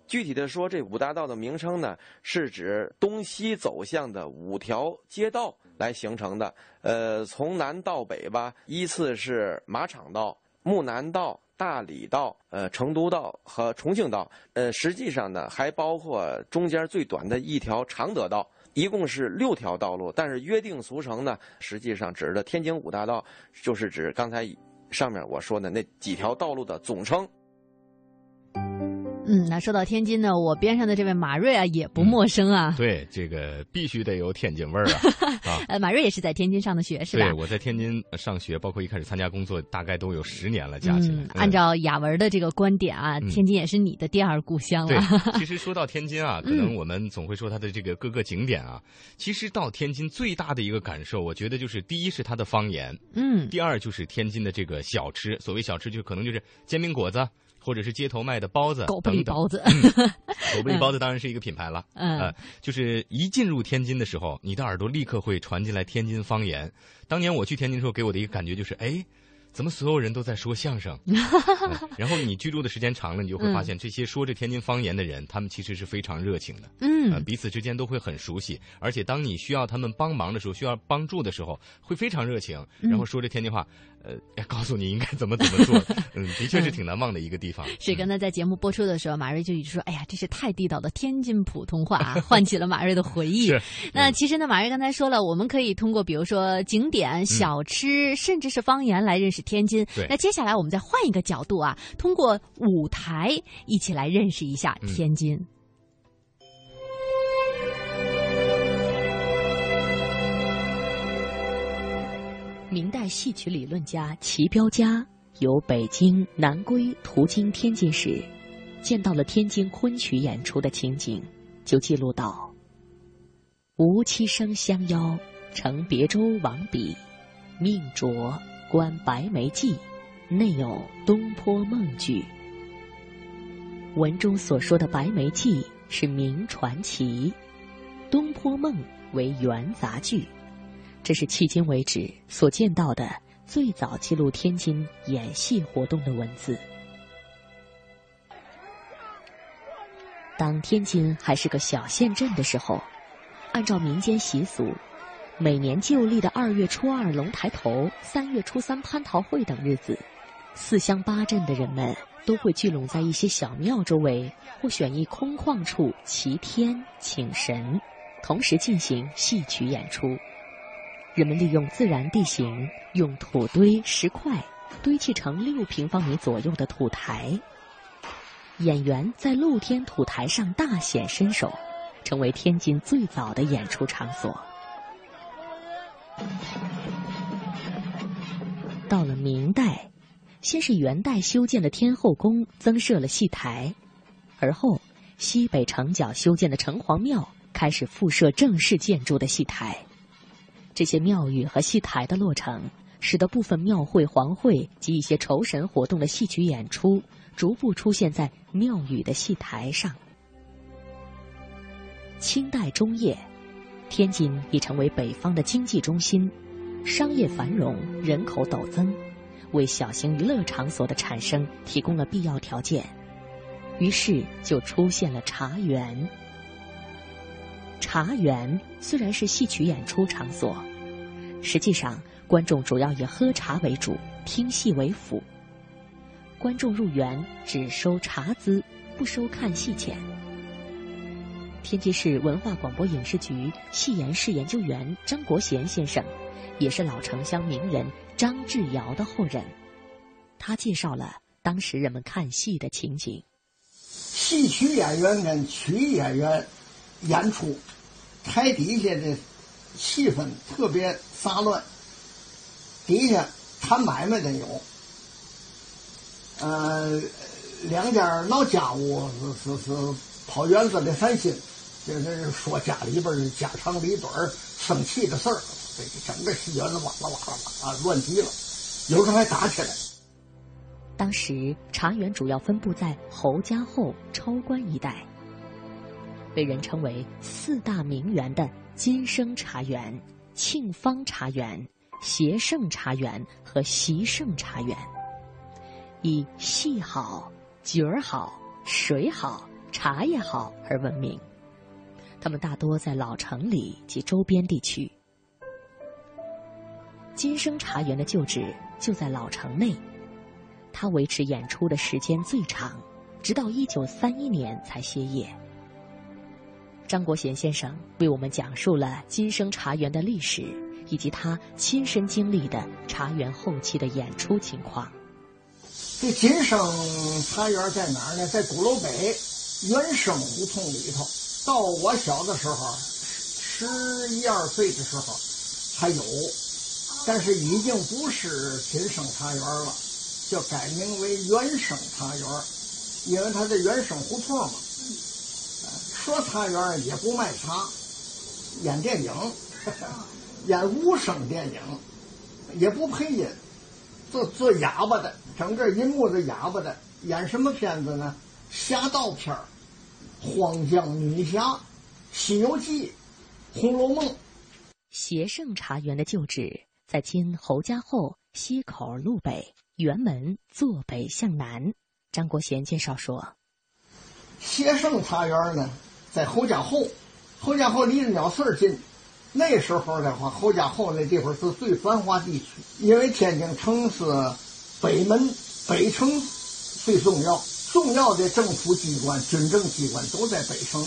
具体的说，这五大道的名称呢，是指东西走向的五条街道来形成的。呃，从南到北吧，依次是马场道、木南道、大理道、呃成都道和重庆道。呃，实际上呢，还包括中间最短的一条常德道。一共是六条道路，但是约定俗成呢，实际上指的天津五大道，就是指刚才上面我说的那几条道路的总称。嗯，那说到天津呢，我边上的这位马瑞啊也不陌生啊。对，这个必须得有天津味儿啊。啊，呃，马瑞也是在天津上的学，是吧？对，我在天津上学，包括一开始参加工作，大概都有十年了，加起来。按照雅文的这个观点啊，天津也是你的第二故乡了。对，其实说到天津啊，可能我们总会说它的这个各个景点啊。其实到天津最大的一个感受，我觉得就是第一是它的方言，嗯，第二就是天津的这个小吃。所谓小吃，就可能就是煎饼果子。或者是街头卖的包子，狗不理包子，狗不理包子当然是一个品牌了。嗯，就是一进入天津的时候，你的耳朵立刻会传进来天津方言。当年我去天津的时候，给我的一个感觉就是，哎。怎么所有人都在说相声？然后你居住的时间长了，你就会发现这些说着天津方言的人，他们其实是非常热情的。嗯，彼此之间都会很熟悉，而且当你需要他们帮忙的时候，需要帮助的时候，会非常热情，然后说着天津话，呃，告诉你应该怎么怎么做。嗯，的确是挺难忘的一个地方。是刚才在节目播出的时候，马瑞就一直说：“哎呀，这是太地道的天津普通话啊！” 唤起了马瑞的回忆。是。那其实呢，马瑞刚才说了，我们可以通过比如说景点、小吃，甚至是方言来认识天津。那接下来我们再换一个角度啊，通过舞台一起来认识一下天津。明代戏曲理论家齐彪家由北京南归途经天津时，见到了天津昆曲演出的情景，就记录道：“吴七生相邀，乘别舟往彼，命着观白眉记，内有东坡梦剧。”文中所说的白眉记是名传奇，东坡梦为元杂剧。这是迄今为止所见到的最早记录天津演戏活动的文字。当天津还是个小县镇的时候，按照民间习俗，每年旧历的二月初二龙抬头、三月初三蟠桃会等日子，四乡八镇的人们都会聚拢在一些小庙周围，或选一空旷处祈天请神，同时进行戏曲演出。人们利用自然地形，用土堆、石块堆砌成六平方米左右的土台。演员在露天土台上大显身手，成为天津最早的演出场所。到了明代，先是元代修建的天后宫增设了戏台，而后西北城角修建的城隍庙开始复设正式建筑的戏台。这些庙宇和戏台的落成，使得部分庙会、皇会及一些酬神活动的戏曲演出逐步出现在庙宇的戏台上。清代中叶，天津已成为北方的经济中心。商业繁荣，人口陡增，为小型娱乐场所的产生提供了必要条件。于是就出现了茶园。茶园虽然是戏曲演出场所，实际上观众主要以喝茶为主，听戏为辅。观众入园只收茶资，不收看戏钱。天津市文化广播影视局戏言室研究员张国贤先生。也是老城乡名人张志尧的后人，他介绍了当时人们看戏的情景。戏曲演员跟曲演员演出，台底下的气氛特别杂乱，底下谈买卖的有，呃，两家闹家务是是是跑园子的散心，就是说家里边的家长里短生气的事儿。这整个戏园子哇啦哇啦哇啊，乱极了，有时候还打起来。当时茶园主要分布在侯家后、超关一带，被人称为四大名园的金生茶园、庆芳茶园、协盛茶园和习盛茶园，以戏好、角儿好、水好、茶叶好而闻名。他们大多在老城里及周边地区。金生茶园的旧址就在老城内，它维持演出的时间最长，直到一九三一年才歇业。张国贤先生为我们讲述了金生茶园的历史，以及他亲身经历的茶园后期的演出情况。这金生茶园在哪儿呢？在鼓楼北原生胡同里头。到我小的时候，十一二岁的时候，还有。但是已经不是金生茶园了，就改名为原生茶园，因为它在原生胡同嘛。说茶园也不卖茶，演电影，演无声电影，也不配音，做做哑巴的，整个一幕子哑巴的。演什么片子呢？侠盗片儿，荒江女侠，西游记，红楼梦。协盛茶园的旧址。在今侯家后西口路北辕门坐北向南，张国贤介绍说：“协盛茶园呢，在侯家后，侯家后离着鸟市近。那时候的话，侯家后那地方是最繁华地区，因为天津城是北门北城最重要，重要的政府机关、军政机关都在北城，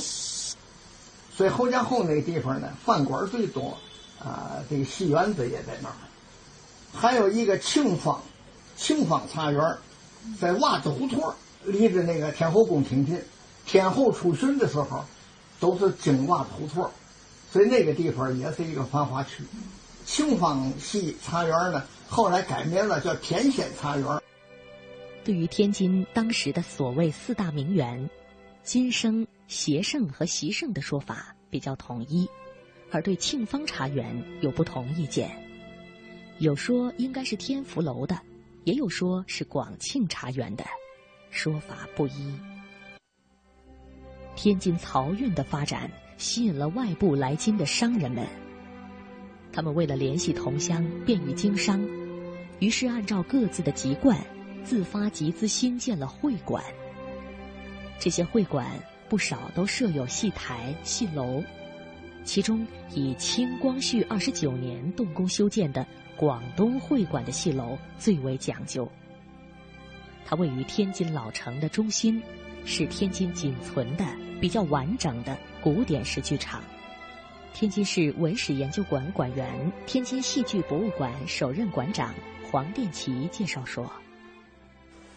所以侯家后那地方呢，饭馆最多。”啊，这个戏园子也在那儿，还有一个庆芳，庆芳茶园，在袜子胡同，离着那个天后宫挺近。天后出巡的时候，都是经袜子胡同，所以那个地方也是一个繁华区。庆芳戏茶园呢，后来改名了，叫天仙茶园。对于天津当时的所谓四大名园，金生、协盛和习盛的说法比较统一。而对庆芳茶园有不同意见，有说应该是天福楼的，也有说是广庆茶园的，说法不一。天津漕运的发展吸引了外部来京的商人们，他们为了联系同乡，便于经商，于是按照各自的籍贯，自发集资兴建了会馆。这些会馆不少都设有戏台、戏楼。其中，以清光绪二十九年动工修建的广东会馆的戏楼最为讲究。它位于天津老城的中心，是天津仅存的比较完整的古典式剧场。天津市文史研究馆馆员、天津戏剧博物馆首任馆长黄殿奇介绍说：“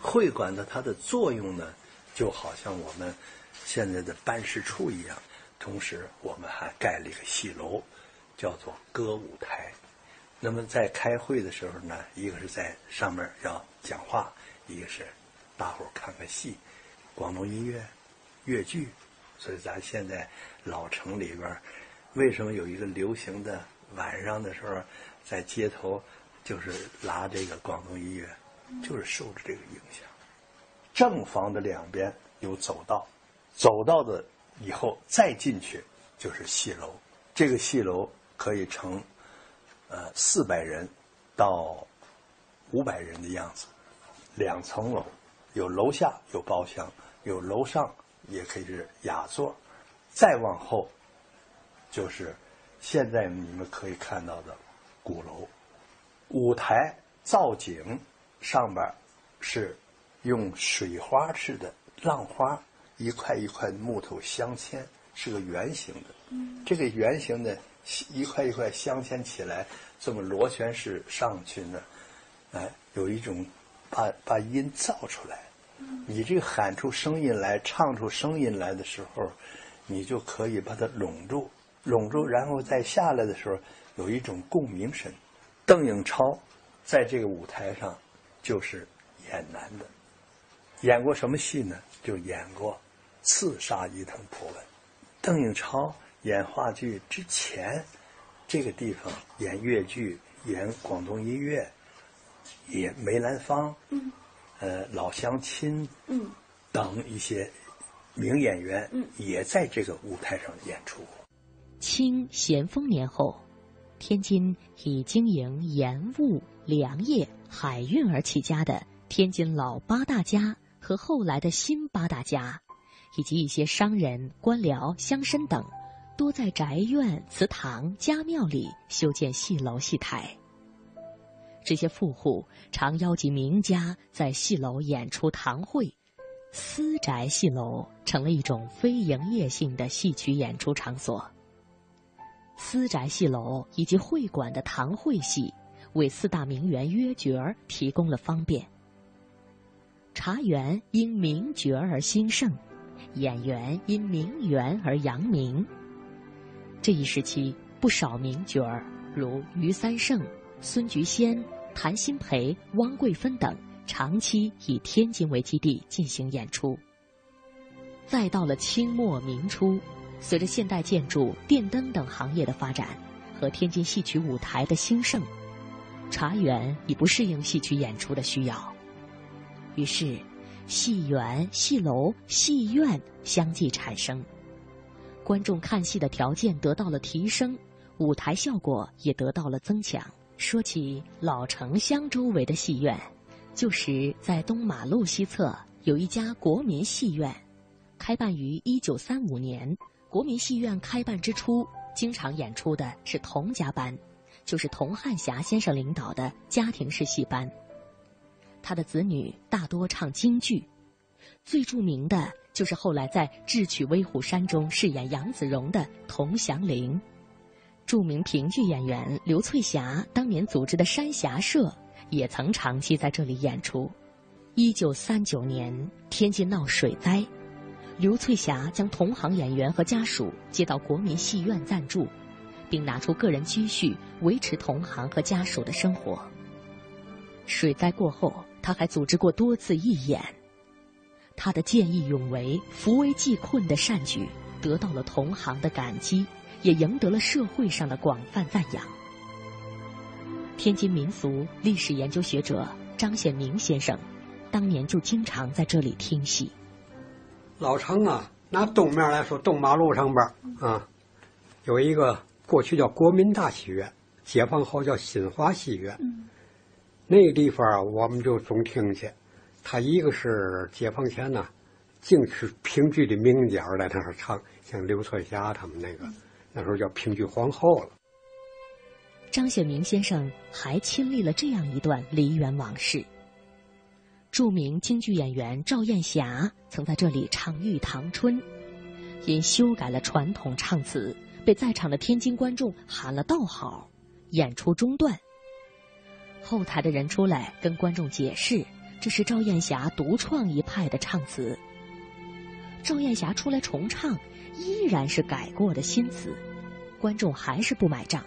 会馆的它的作用呢，就好像我们现在的办事处一样。同时，我们还盖了一个戏楼，叫做歌舞台。那么在开会的时候呢，一个是在上面要讲话，一个是大伙儿看看戏，广东音乐、粤剧。所以咱现在老城里边。”为什么有一个流行的晚上的时候，在街头就是拉这个广东音乐，就是受着这个影响。正房的两边有走道，走道的以后再进去就是戏楼。这个戏楼可以成呃四百人到五百人的样子，两层楼，有楼下有包厢，有楼上也可以是雅座，再往后。就是现在你们可以看到的鼓楼，舞台造景上边是用水花似的浪花，一块一块木头镶嵌，是个圆形的。这个圆形的一块一块镶嵌起来，这么螺旋式上去呢，哎，有一种把把音造出来。你这个喊出声音来，唱出声音来的时候，你就可以把它拢住。拢住，然后再下来的时候，有一种共鸣声。邓颖超在这个舞台上就是演男的，演过什么戏呢？就演过《刺杀伊藤博文》。邓颖超演话剧之前，这个地方演越剧、演广东音乐，演梅兰芳、嗯，呃，老乡亲，嗯，等一些名演员，嗯，也在这个舞台上演出。清咸丰年后，天津以经营盐务、粮业、海运而起家的天津老八大家和后来的新八大家，以及一些商人、官僚、乡绅等，多在宅院、祠堂、家庙里修建戏楼、戏台。这些富户常邀集名家在戏楼演出堂会，私宅戏楼成了一种非营业性的戏曲演出场所。私宅戏楼以及会馆的堂会戏，为四大名媛约角儿提供了方便。茶园因名角儿而兴盛，演员因名媛而扬名。这一时期，不少名角儿如余三胜、孙菊仙、谭鑫培、汪桂芬等，长期以天津为基地进行演出。再到了清末明初。随着现代建筑、电灯等行业的发展和天津戏曲舞台的兴盛，茶园已不适应戏曲演出的需要，于是戏园、戏楼、戏院相继产生，观众看戏的条件得到了提升，舞台效果也得到了增强。说起老城乡周围的戏院，就是在东马路西侧有一家国民戏院，开办于一九三五年。国民戏院开办之初，经常演出的是童家班，就是童汉霞先生领导的家庭式戏班。他的子女大多唱京剧，最著名的就是后来在《智取威虎山》中饰演杨子荣的童祥林。著名评剧演员刘翠霞当年组织的山霞社，也曾长期在这里演出。一九三九年，天津闹水灾。刘翠霞将同行演员和家属接到国民戏院暂住，并拿出个人积蓄维持同行和家属的生活。水灾过后，他还组织过多次义演。他的见义勇为、扶危济困的善举得到了同行的感激，也赢得了社会上的广泛赞扬。天津民俗历史研究学者张显明先生，当年就经常在这里听戏。老城啊，拿东面来说，东马路上边啊，有一个过去叫国民大戏院，解放后叫新华戏院。那个地方我们就总听去。他一个是解放前呢，净是评剧的名角在那儿唱，像刘翠霞他们那个，那时候叫评剧皇后了。张显明先生还亲历了这样一段梨园往事。著名京剧演员赵燕霞曾在这里唱《玉堂春》，因修改了传统唱词，被在场的天津观众喊了道好，演出中断。后台的人出来跟观众解释，这是赵燕霞独创一派的唱词。赵燕霞出来重唱，依然是改过的新词，观众还是不买账，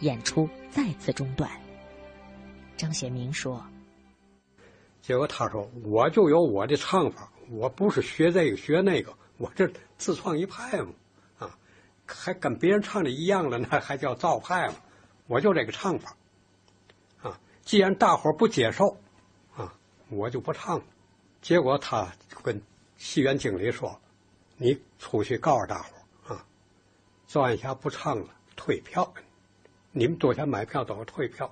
演出再次中断。张显明说。结果他说：“我就有我的唱法，我不是学这个学那个，我这自创一派嘛，啊，还跟别人唱的一样了，那 还叫造派吗？我就这个唱法，啊，既然大伙不接受，啊，我就不唱了。结果他跟戏院经理说：‘你出去告诉大伙，赵艳霞不唱了，退票，你们多钱买票都是退票，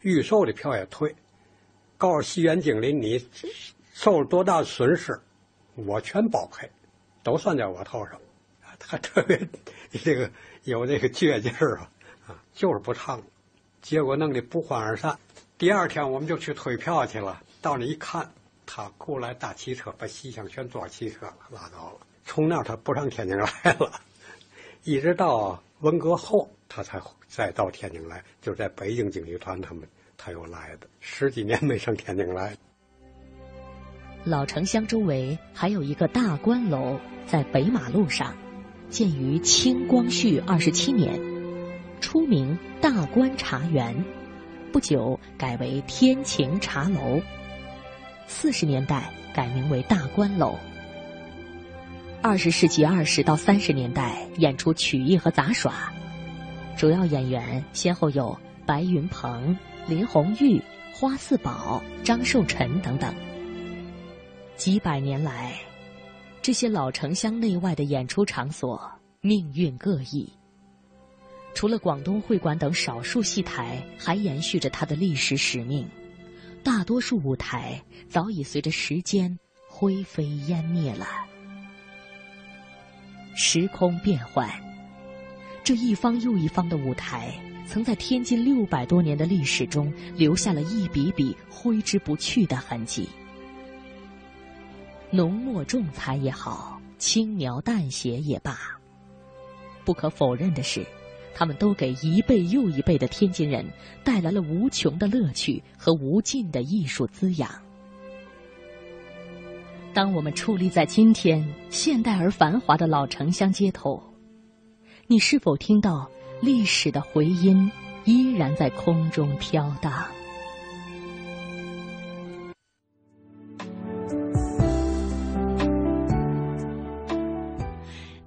预售的票也退。’”告诉戏园经理，你受了多大损失，我全包赔，都算在我头上。他特别这个有这个倔劲儿啊，啊，就是不唱，结果弄得不欢而散。第二天我们就去退票去了，到那一看，他雇来大汽车把戏箱全装汽车了，拉倒了。从那他不上天津来了，一直到文革后，他才再到天津来，就在北京京剧团他们。他又来的，十几年没上天津来。老城乡周围还有一个大观楼，在北马路上，建于清光绪二十七年，初名大观茶园，不久改为天晴茶楼。四十年代改名为大观楼。二十世纪二十到三十年代演出曲艺和杂耍，主要演员先后有白云鹏。林红玉、花四宝、张寿臣等等，几百年来，这些老城乡内外的演出场所命运各异。除了广东会馆等少数戏台还延续着它的历史使命，大多数舞台早已随着时间灰飞烟灭了。时空变幻，这一方又一方的舞台。曾在天津六百多年的历史中留下了一笔笔挥之不去的痕迹。浓墨重彩也好，轻描淡写也罢，不可否认的是，他们都给一辈又一辈的天津人带来了无穷的乐趣和无尽的艺术滋养。当我们矗立在今天现代而繁华的老城乡街头，你是否听到？历史的回音依然在空中飘荡。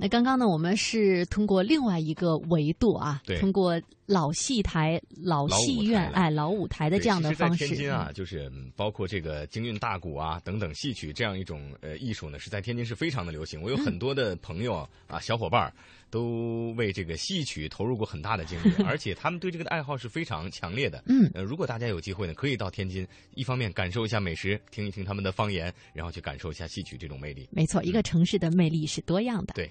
那刚刚呢，我们是通过另外一个维度啊，通过老戏台、老戏院、哎，老舞台的这样的方式。天津啊，就是包括这个京韵大鼓啊等等戏曲这样一种呃艺术呢，是在天津是非常的流行。我有很多的朋友啊，小伙伴都为这个戏曲投入过很大的精力，而且他们对这个爱好是非常强烈的。嗯，呃，如果大家有机会呢，可以到天津，一方面感受一下美食，听一听他们的方言，然后去感受一下戏曲这种魅力。没错，一个城市的魅力是多样的。对。